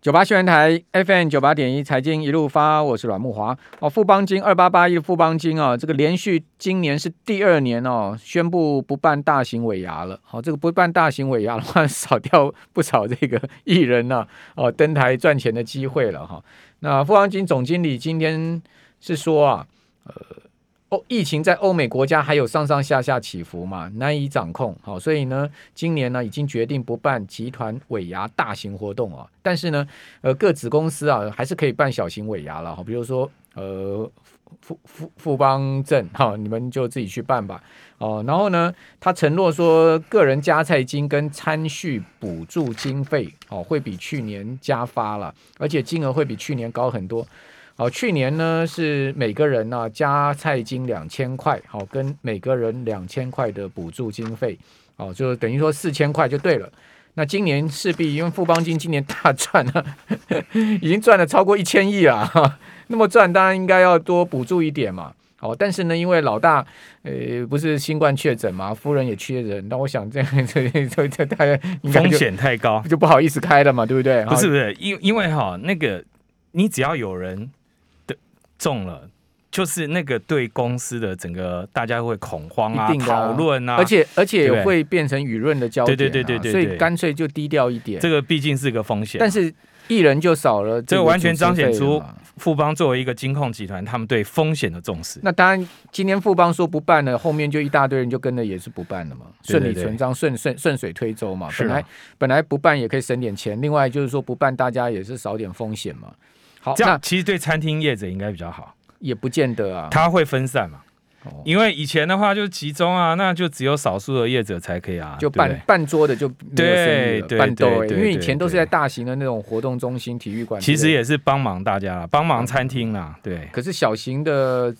九八新闻台 FM 九八点一财经一路发，我是阮慕华哦。富邦金二八八一富邦金啊，这个连续今年是第二年哦，宣布不办大型尾牙了。好、哦，这个不办大型尾牙的话，少掉不少这个艺人呐、哦，登台赚钱的机会了哈、哦。那富邦金总经理今天是说啊，呃。哦，疫情在欧美国家还有上上下下起伏嘛，难以掌控。好，所以呢，今年呢已经决定不办集团尾牙大型活动啊。但是呢，呃，各子公司啊还是可以办小型尾牙了。好，比如说呃富富富邦证哈，你们就自己去办吧。哦，然后呢，他承诺说，个人加菜金跟餐续补助经费哦会比去年加发了，而且金额会比去年高很多。好，去年呢是每个人呢、啊、加菜金两千块，好，跟每个人两千块的补助经费，好，就等于说四千块就对了。那今年势必因为富邦金今年大赚了，已经赚了超过一千亿了，那么赚当然应该要多补助一点嘛。好，但是呢，因为老大呃不是新冠确诊嘛，夫人也确诊，那我想这样这这这大家风险太高，就不好意思开了嘛，对不对？不是不是，因因为哈那个你只要有人。中了，就是那个对公司的整个大家会恐慌啊，讨论啊，而且而且会变成舆论的焦点、啊，对对对对对，所以干脆就低调一点。这个毕竟是个风险，但是艺人就少了，这个完全彰显出富邦作为一个金控集团，他们对风险的重视。那当然，今天富邦说不办了，后面就一大堆人就跟着也是不办了嘛，顺理成章，顺顺顺水推舟嘛。本来本来不办也可以省点钱，另外就是说不办，大家也是少点风险嘛。好，这样其实对餐厅业者应该比较好，也不见得啊。他会分散嘛，哦、因为以前的话就是集中啊，那就只有少数的业者才可以啊，就半半桌的就没有对对对，对，因为以前都是在大型的那种活动中心、体育馆，其实也是帮忙大家，帮忙餐厅啊，对。可是小型的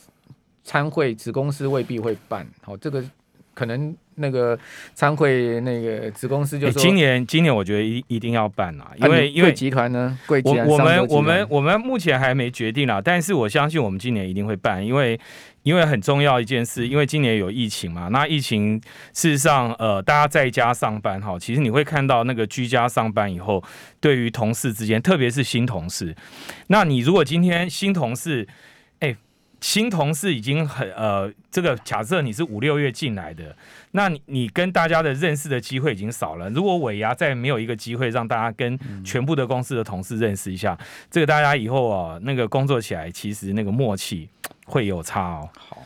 餐会子公司未必会办，好，这个可能。那个参会那个子公司就说，今年今年我觉得一一定要办啊，因为因为集团呢，贵我我们我们我们目前还没决定啦，但是我相信我们今年一定会办，因为因为很重要一件事，因为今年有疫情嘛，那疫情事实上呃大家在家上班哈，其实你会看到那个居家上班以后，对于同事之间，特别是新同事，那你如果今天新同事，哎。新同事已经很呃，这个假设你是五六月进来的，那你你跟大家的认识的机会已经少了。如果尾牙再没有一个机会让大家跟全部的公司的同事认识一下，嗯、这个大家以后啊，那个工作起来其实那个默契会有差哦。好，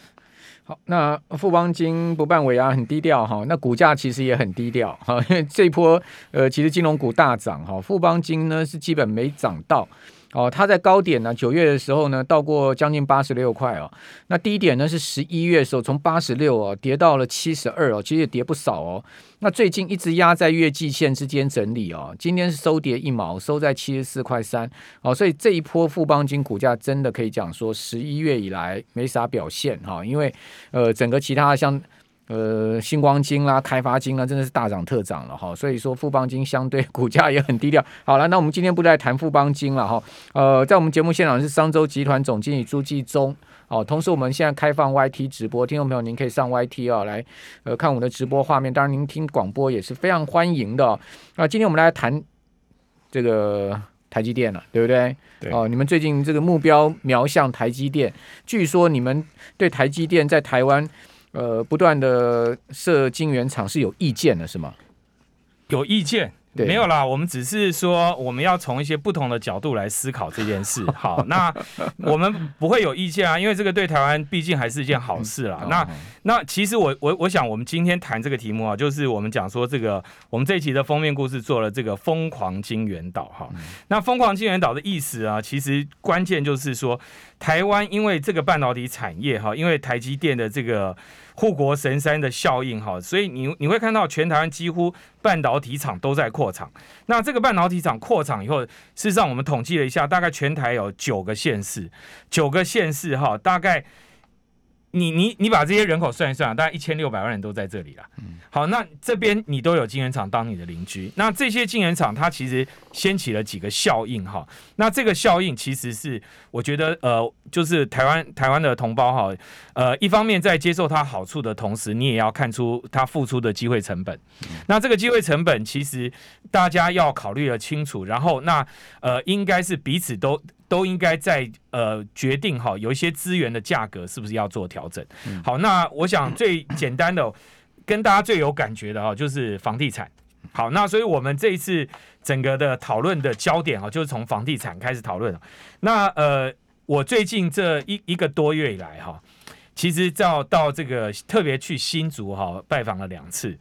好，那富邦金不办尾牙很低调哈，那股价其实也很低调哈，因为这一波呃，其实金融股大涨哈，富邦金呢是基本没涨到。哦，它在高点呢，九月的时候呢，到过将近八十六块哦。那低点呢是十一月的时候，从八十六哦跌到了七十二哦，其实也跌不少哦。那最近一直压在月季线之间整理哦，今天是收跌一毛，收在七十四块三哦。所以这一波富邦金股价真的可以讲说，十一月以来没啥表现哈，因为呃整个其他像。呃，星光金啦、开发金啦，真的是大涨特涨了哈。所以说，富邦金相对股价也很低调。好了，那我们今天不再谈富邦金了哈。呃，在我们节目现场是商周集团总经理朱继宗哦。同时，我们现在开放 YT 直播，听众朋友您可以上 YT 啊、哦、来呃看我们的直播画面。当然，您听广播也是非常欢迎的。那今天我们来谈这个台积电了，对不对？对。哦，你们最近这个目标瞄向台积电，据说你们对台积电在台湾。呃，不断的设晶圆厂是有意见的，是吗？有意见。对没有啦，我们只是说我们要从一些不同的角度来思考这件事。好，那我们不会有意见啊，因为这个对台湾毕竟还是一件好事啦。那那其实我我我想我们今天谈这个题目啊，就是我们讲说这个我们这一期的封面故事做了这个疯狂金元岛哈。那疯狂金元岛的意思啊，其实关键就是说台湾因为这个半导体产业哈，因为台积电的这个。护国神山的效应哈，所以你你会看到全台湾几乎半导体厂都在扩厂。那这个半导体厂扩厂以后，事实上我们统计了一下，大概全台有九个县市，九个县市哈，大概你你你把这些人口算一算，大概一千六百万人都在这里了。好，那这边你都有晶圆厂当你的邻居，那这些晶圆厂它其实掀起了几个效应哈。那这个效应其实是我觉得呃，就是台湾台湾的同胞哈，呃，一方面在接受它好处的同时，你也要看出它付出的机会成本。那这个机会成本其实大家要考虑的清楚，然后那呃，应该是彼此都。都应该在呃决定哈，有一些资源的价格是不是要做调整？好，那我想最简单的，跟大家最有感觉的哈，就是房地产。好，那所以我们这一次整个的讨论的焦点哈，就是从房地产开始讨论。那呃，我最近这一一个多月以来哈，其实到到这个特别去新竹哈拜访了两次。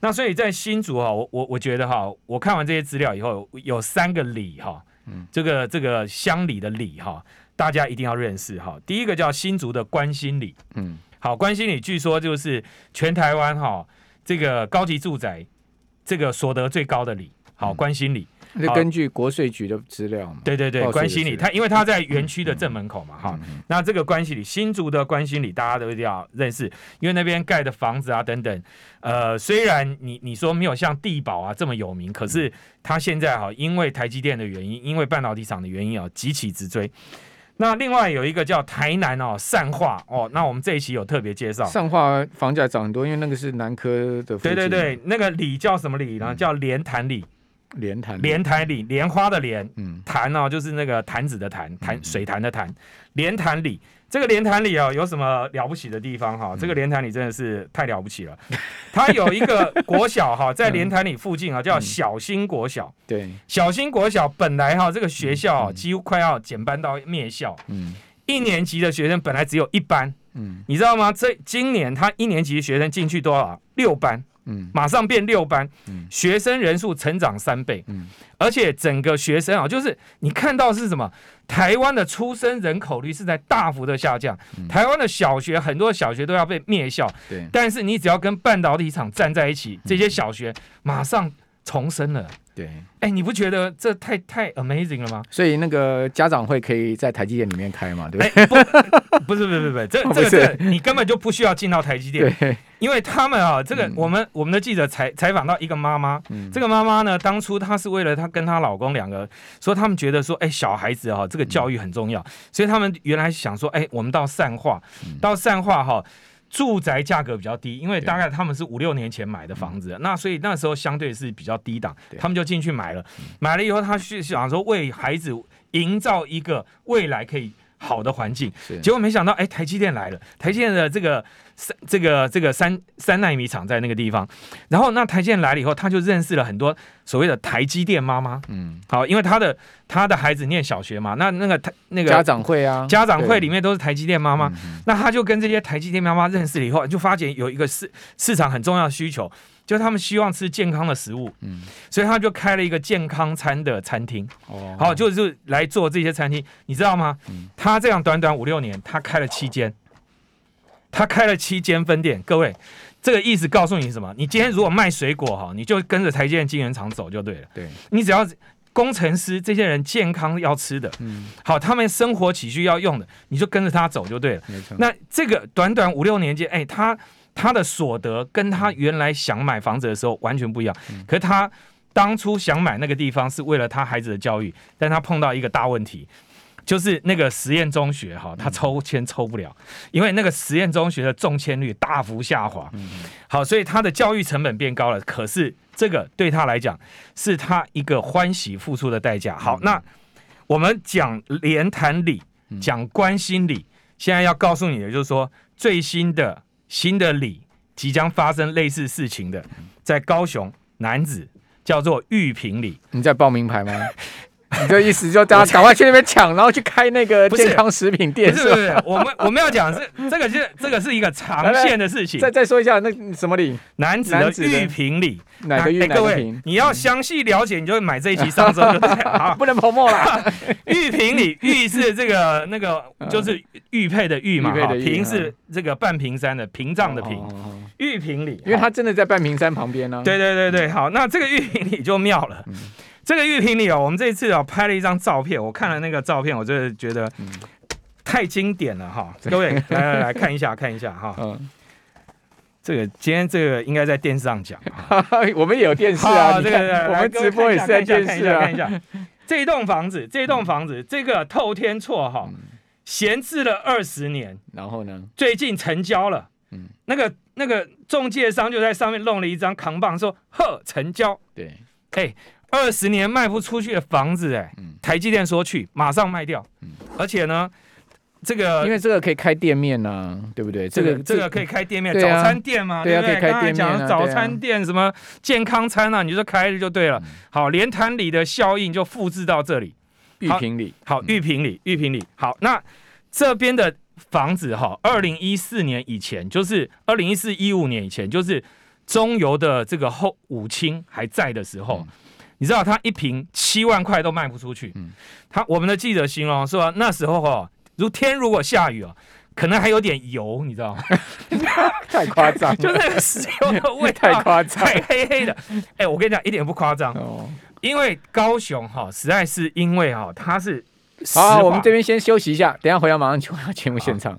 那所以在新竹哈，我我我觉得哈，我看完这些资料以后，有三个理哈。嗯，这个这个乡里的里哈，大家一定要认识哈。第一个叫新竹的关心里，嗯，好，关心里据说就是全台湾哈这个高级住宅这个所得最高的里，好，关心里。是根据国税局的资料嘛？对对对，关心里，他因为他在园区的正门口嘛，哈、嗯。那这个关心里，新竹的关心里，大家都一定要认识，因为那边盖的房子啊等等，呃，虽然你你说没有像地堡啊这么有名，可是他现在哈，因为台积电的原因，因为半导体厂的原因啊，急起直追。那另外有一个叫台南哦，善化哦，那我们这一期有特别介绍，善化房价涨很多，因为那个是南科的。对对对，那个里叫什么里呢？叫莲潭里。莲潭，莲潭里，莲花的莲，嗯，潭哦，就是那个潭子的潭，潭水潭的潭，莲潭里，这个莲潭里哦，有什么了不起的地方哈？嗯、这个莲潭里真的是太了不起了，它有一个国小哈，在莲潭里附近啊，叫小新国小。对，小新国小本来哈，这个学校几乎快要减班到灭校，嗯，一年级的学生本来只有一班，嗯，你知道吗？这今年他一年级的学生进去多少？六班。嗯，马上变六班，嗯，学生人数成长三倍，嗯，而且整个学生啊，就是你看到是什么？台湾的出生人口率是在大幅的下降，嗯，台湾的小学很多小学都要被灭校，对，但是你只要跟半导体厂站在一起，这些小学马上重生了。对，哎，你不觉得这太太 amazing 了吗？所以那个家长会可以在台积电里面开嘛？对不对？不，不是，不是，不是，这 这个这你根本就不需要进到台积电，因为他们啊，这个我们我们的记者采采访到一个妈妈，这个妈妈呢，当初她是为了她跟她老公两个，说他们觉得说，哎，小孩子啊，这个教育很重要，所以他们原来想说，哎，我们到善化，到善化哈。住宅价格比较低，因为大概他们是五六年前买的房子，那所以那时候相对是比较低档，他们就进去买了。买了以后，他去想说为孩子营造一个未来可以好的环境，结果没想到，哎，台积电来了，台积电的这个三这个这个三三纳米厂在那个地方，然后那台积电来了以后，他就认识了很多所谓的台积电妈妈，嗯，好，因为他的他的孩子念小学嘛，那那个台那个家长会啊，家长会里面都是台积电妈妈，那他就跟这些台积电妈妈认识了以后，就发觉有一个市市场很重要的需求。就他们希望吃健康的食物，嗯，所以他就开了一个健康餐的餐厅，哦，好，就是来做这些餐厅，你知道吗？嗯，他这样短短五六年，他开了七间，他开了七间分店。各位，这个意思告诉你什么？你今天如果卖水果哈，你就跟着台积电晶圆厂走就对了。对，你只要工程师这些人健康要吃的，嗯，好，他们生活起居要用的，你就跟着他走就对了。没错。那这个短短五六年间，哎，他。他的所得跟他原来想买房子的时候完全不一样。可是他当初想买那个地方是为了他孩子的教育，但他碰到一个大问题，就是那个实验中学哈，他抽签抽不了，因为那个实验中学的中签率大幅下滑。好，所以他的教育成本变高了。可是这个对他来讲是他一个欢喜付出的代价。好，那我们讲连谈理，讲关心理，现在要告诉你的就是说最新的。新的里即将发生类似事情的，在高雄男子叫做玉平里，你在报名牌吗？你这意思就大家赶快去那边抢，然后去开那个健康食品店？不是不是，我们我们要讲是这个是这个是一个长线的事情。再再说一下那什么里？男子的玉屏里，哪个玉？各位，你要详细了解，你就会买这一期上周就 对了。不能泡沫了。玉屏里，玉是这个那个就是玉佩的玉嘛，瓶是这个半屏山的屏障的屏。玉屏里，因为它真的在半屏山旁边呢。对对对对，好，那这个玉屏里就妙了。这个玉屏里哦，我们这一次哦拍了一张照片，我看了那个照片，我真的觉得太经典了哈！各位来来来看一下看一下哈。嗯，这个今天这个应该在电视上讲，我们也有电视啊。这个我们直播也是在电视啊。看一下这一栋房子，这一栋房子，这个透天厝哈，闲置了二十年，然后呢，最近成交了。嗯，那个那个中介商就在上面弄了一张扛棒，说呵成交。对，哎。二十年卖不出去的房子，哎，台积电说去马上卖掉，而且呢，这个因为这个可以开店面呢，对不对？这个这个可以开店面，早餐店嘛，对不对？刚才讲早餐店什么健康餐啊，你就说开就对了。好，连潭里的效应就复制到这里，玉屏里，好，玉屏里，玉屏里，好，那这边的房子哈，二零一四年以前，就是二零一四一五年以前，就是中油的这个后五清还在的时候。你知道他一瓶七万块都卖不出去，嗯，他我们的记者形容说那时候哦，如天如果下雨哦，可能还有点油，你知道吗？太夸张，就那个石油的味道太夸张，太黑黑的。哎，我跟你讲一点不夸张。哦，因为高雄哈实在是因为哈它是好，我们这边先休息一下，等下回来马上就回到节目现场。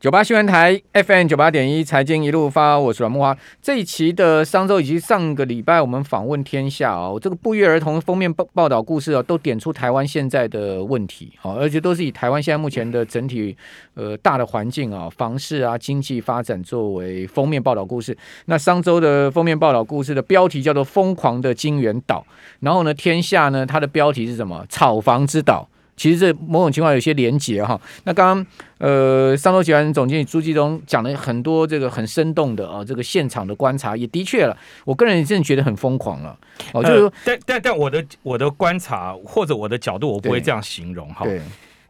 九八新闻台 FM 九八点一财经一路发，我是阮木花。这一期的商周以及上个礼拜我们访问天下哦，这个不约而同封面报报道故事哦，都点出台湾现在的问题哦，而且都是以台湾现在目前的整体呃大的环境啊、房市啊、经济发展作为封面报道故事。那商周的封面报道故事的标题叫做《疯狂的金元岛》，然后呢，天下呢它的标题是什么？炒房之岛。其实这某种情况有些连结哈。那刚刚呃，商周集团总经理朱继东讲了很多这个很生动的啊，这个现场的观察也的确了。我个人也真的觉得很疯狂了。哦，就是说，呃、但但但我的我的观察或者我的角度，我不会这样形容哈。对，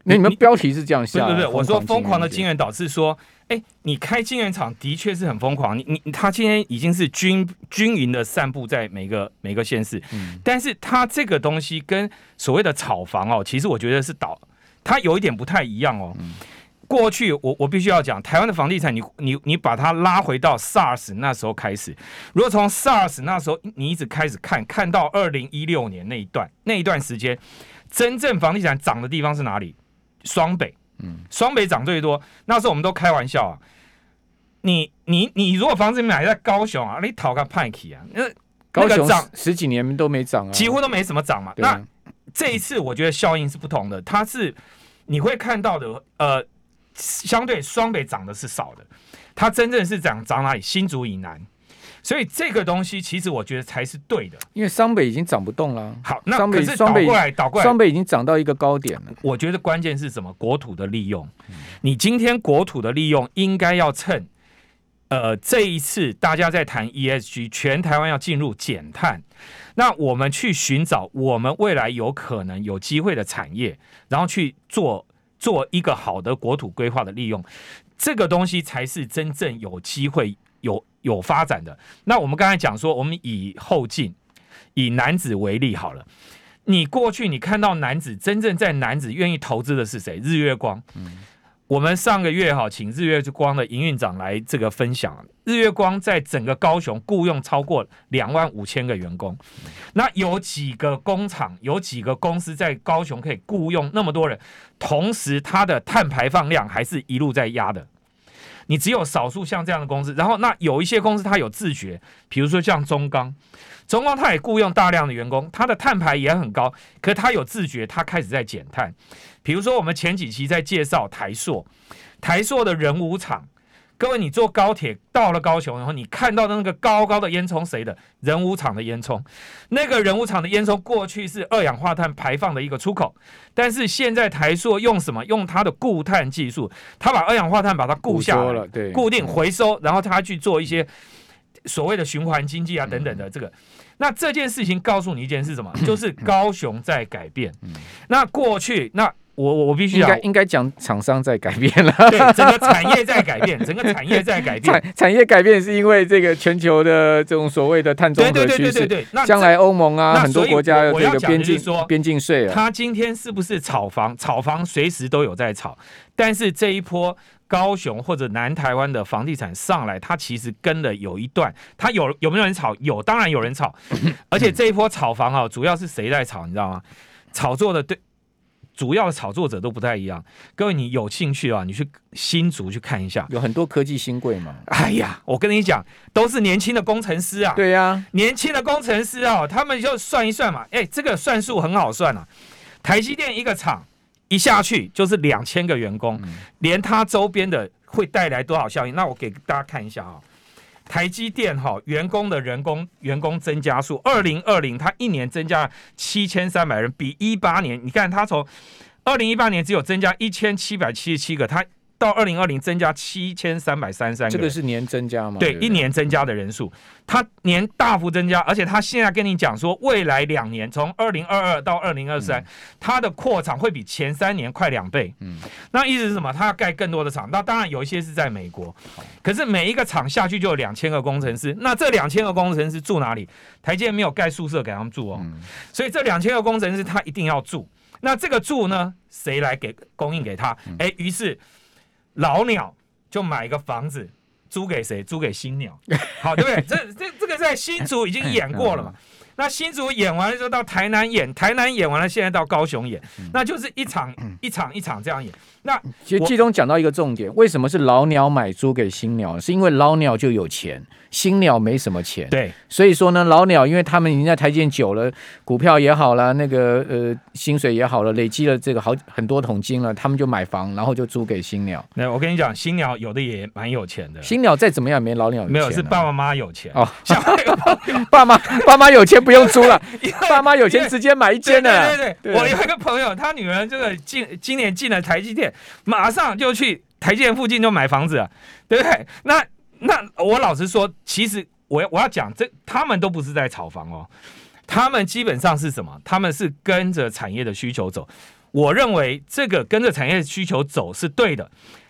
那你们标题是这样下的？对对对，我说疯狂的金元岛是说。哎，你开金元厂的确是很疯狂，你你他今天已经是均均匀的散布在每个每个县市，嗯，但是它这个东西跟所谓的炒房哦，其实我觉得是倒，它有一点不太一样哦。嗯、过去我我必须要讲，台湾的房地产你，你你你把它拉回到 SARS 那时候开始，如果从 SARS 那时候你一直开始看，看到二零一六年那一段那一段时间，真正房地产涨的地方是哪里？双北。嗯，双北涨最多，那时候我们都开玩笑啊。你你你如果房子买在高雄啊，你讨个派气啊，那高雄涨十几年都没涨啊，几乎都没什么涨嘛。那这一次我觉得效应是不同的，它是你会看到的，呃，相对双北涨的是少的，它真正是涨涨哪里？新竹以南。所以这个东西其实我觉得才是对的，因为双北已经涨不动了。好，那可是倒过来倒过来，双北已经涨到一个高点了。我觉得关键是什么？国土的利用。你今天国土的利用应该要趁，呃，这一次大家在谈 ESG，全台湾要进入减碳，那我们去寻找我们未来有可能有机会的产业，然后去做做一个好的国土规划的利用，这个东西才是真正有机会有。有发展的，那我们刚才讲说，我们以后进，以男子为例好了。你过去你看到男子，真正在男子愿意投资的是谁？日月光。嗯，我们上个月哈，请日月光的营运长来这个分享。日月光在整个高雄雇佣超过两万五千个员工，那有几个工厂，有几个公司在高雄可以雇佣那么多人，同时它的碳排放量还是一路在压的。你只有少数像这样的公司，然后那有一些公司它有自觉，比如说像中钢，中钢它也雇佣大量的员工，它的碳排也很高，可它有自觉，它开始在减碳。比如说我们前几期在介绍台塑，台塑的人武厂。各位，你坐高铁到了高雄，然后你看到的那个高高的烟囱，谁的？人武厂的烟囱。那个人武厂的烟囱过去是二氧化碳排放的一个出口，但是现在台塑用什么？用它的固碳技术，它把二氧化碳把它固下来，对，固定回收，然后它去做一些所谓的循环经济啊等等的这个。那这件事情告诉你一件是什么？就是高雄在改变。那过去那。我我我必须应该应该讲厂商在改变了，对，整个 产业在改变，整个产业在改变，产产业改变是因为这个全球的这种所谓的碳中和趋势，对对对对对，那将来欧盟啊很多国家的这个边境边境税啊，他今天是不是炒房？炒房随时都有在炒，但是这一波高雄或者南台湾的房地产上来，它其实跟了有一段，它有有没有人炒？有，当然有人炒，而且这一波炒房啊，主要是谁在炒？你知道吗？炒作的对。主要的炒作者都不太一样。各位，你有兴趣啊？你去新竹去看一下，有很多科技新贵嘛。哎呀，我跟你讲，都是年轻的工程师啊。对呀、啊，年轻的工程师啊，他们就算一算嘛。哎，这个算数很好算啊。台积电一个厂一下去就是两千个员工，嗯、连他周边的会带来多少效应？那我给大家看一下啊。台积电哈员工的人工员工增加数，二零二零它一年增加七千三百人，比一八年你看它从二零一八年只有增加一千七百七十七个，它。到二零二零增加七千三百三十三个，这个是年增加吗？对，一年增加的人数，它年大幅增加，而且它现在跟你讲说，未来两年从二零二二到二零二三，它的扩厂会比前三年快两倍。嗯，那意思是什么？它要盖更多的厂。那当然有一些是在美国，可是每一个厂下去就有两千个工程师。那这两千个工程师住哪里？台积电没有盖宿舍给他们住哦，所以这两千个工程师他一定要住。那这个住呢，谁来给供应给他？哎，于是。老鸟就买一个房子租给谁？租给新鸟，好，对不对？这这这个在新竹已经演过了嘛？那新竹演完了之后到台南演，台南演完了，现在到高雄演，那就是一场一场一场这样演。那其实剧中讲到一个重点，为什么是老鸟买租给新鸟？是因为老鸟就有钱。新鸟没什么钱，对，所以说呢，老鸟因为他们已经在台建久了，股票也好了，那个呃薪水也好了，累积了这个好很多桶金了，他们就买房，然后就租给新鸟。那我跟你讲，新鸟有的也蛮有钱的。新鸟再怎么样没老鸟有钱，啊，没有是爸爸妈妈有钱哦。爸妈爸妈有钱不用租了，爸妈有钱直接买一间的。对对对，对，我有一个朋友，他女儿这个进今年进了台积电，马上就去台积电附近就买房子了，对不对？那。那我老实说，其实我要我要讲这，他们都不是在炒房哦，他们基本上是什么？他们是跟着产业的需求走。我认为这个跟着产业的需求走是对的，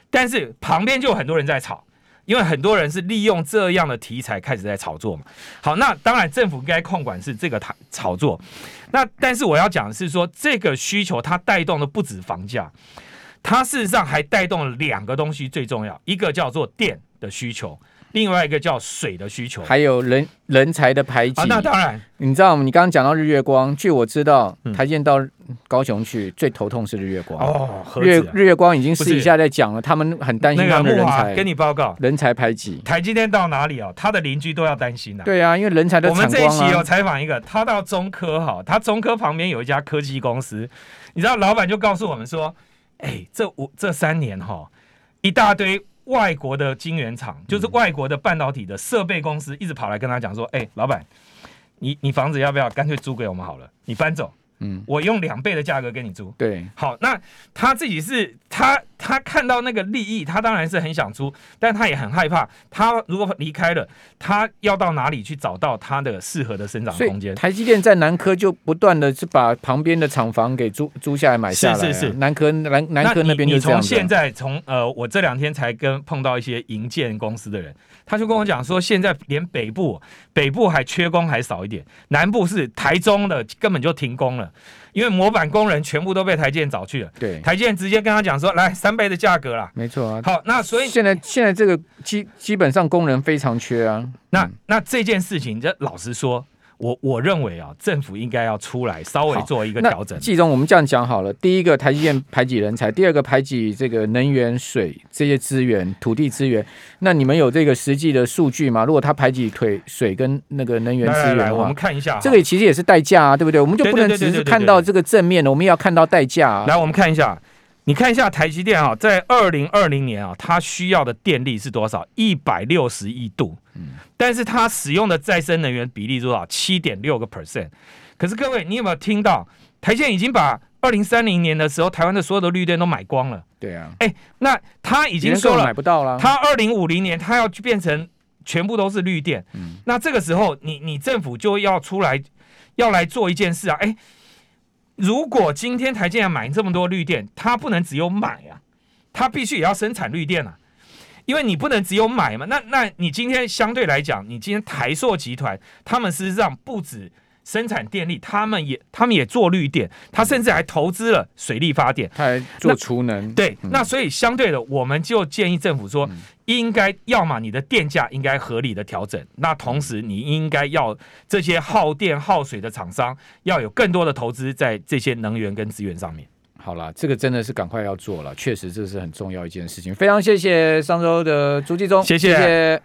但是旁边就有很多人在炒，因为很多人是利用这样的题材开始在炒作嘛。好，那当然政府应该控管是这个炒炒作。那但是我要讲的是说，这个需求它带动的不止房价，它事实上还带动了两个东西最重要，一个叫做电。的需求，另外一个叫水的需求，还有人人才的排挤。啊，那当然，你知道吗？你刚刚讲到日月光，据我知道，台积电到高雄去、嗯、最头痛是日月光。哦，日日月光已经私底下在讲了，他们很担心他们的人才。跟你报告，人才排挤。台积电到哪里哦？他的邻居都要担心的、啊。对啊，因为人才的、啊。我们这一期有采访一个，他到中科哈，他中科旁边有一家科技公司，你知道老板就告诉我们说，哎，这五这三年哈，一大堆。外国的晶圆厂，就是外国的半导体的设备公司，一直跑来跟他讲说：“哎、欸，老板，你你房子要不要干脆租给我们好了？你搬走。”嗯，我用两倍的价格给你租。对，好，那他自己是他他看到那个利益，他当然是很想租，但他也很害怕，他如果离开了，他要到哪里去找到他的适合的生长空间？台积电在南科就不断的是把旁边的厂房给租租下来买下来、啊，是是是，南科南南科那边就这样。你从现在从呃，我这两天才跟碰到一些营建公司的人。他就跟我讲说，现在连北部北部还缺工还少一点，南部是台中的根本就停工了，因为模板工人全部都被台积电找去了。对，台积电直接跟他讲说，来三倍的价格啦。没错啊。好，那所以现在现在这个基基本上工人非常缺啊。那那这件事情，这老实说。我我认为啊，政府应该要出来稍微做一个调整。季中，我们这样讲好了：第一个，台积电排挤人才；第二个，排挤这个能源、水这些资源、土地资源。那你们有这个实际的数据吗？如果他排挤腿水跟那个能源资源的话，来来来，我们看一下，这个其实也是代价啊，对不对？我们就不能只是看到这个正面的，我们也要看到代价啊。来，我们看一下。你看一下台积电啊，在二零二零年啊，它需要的电力是多少？一百六十亿度。嗯，但是它使用的再生能源比例多少？七点六个 percent。可是各位，你有没有听到台积电已经把二零三零年的时候台湾的所有的绿电都买光了？对啊。哎，那他已经说了买不到了。他二零五零年他要去变成全部都是绿电。嗯。那这个时候，你你政府就要出来要来做一件事啊！哎。如果今天台积电买这么多绿电，它不能只有买啊，它必须也要生产绿电啊，因为你不能只有买嘛。那那你今天相对来讲，你今天台硕集团，他们事实上不止。生产电力，他们也他们也做绿电，他甚至还投资了水力发电，他还做储能。对，嗯、那所以相对的，我们就建议政府说，应该要么你的电价应该合理的调整，那同时你应该要这些耗电耗水的厂商要有更多的投资在这些能源跟资源上面。好了，这个真的是赶快要做了，确实这是很重要一件事情。非常谢谢上周的朱继忠，谢谢。谢谢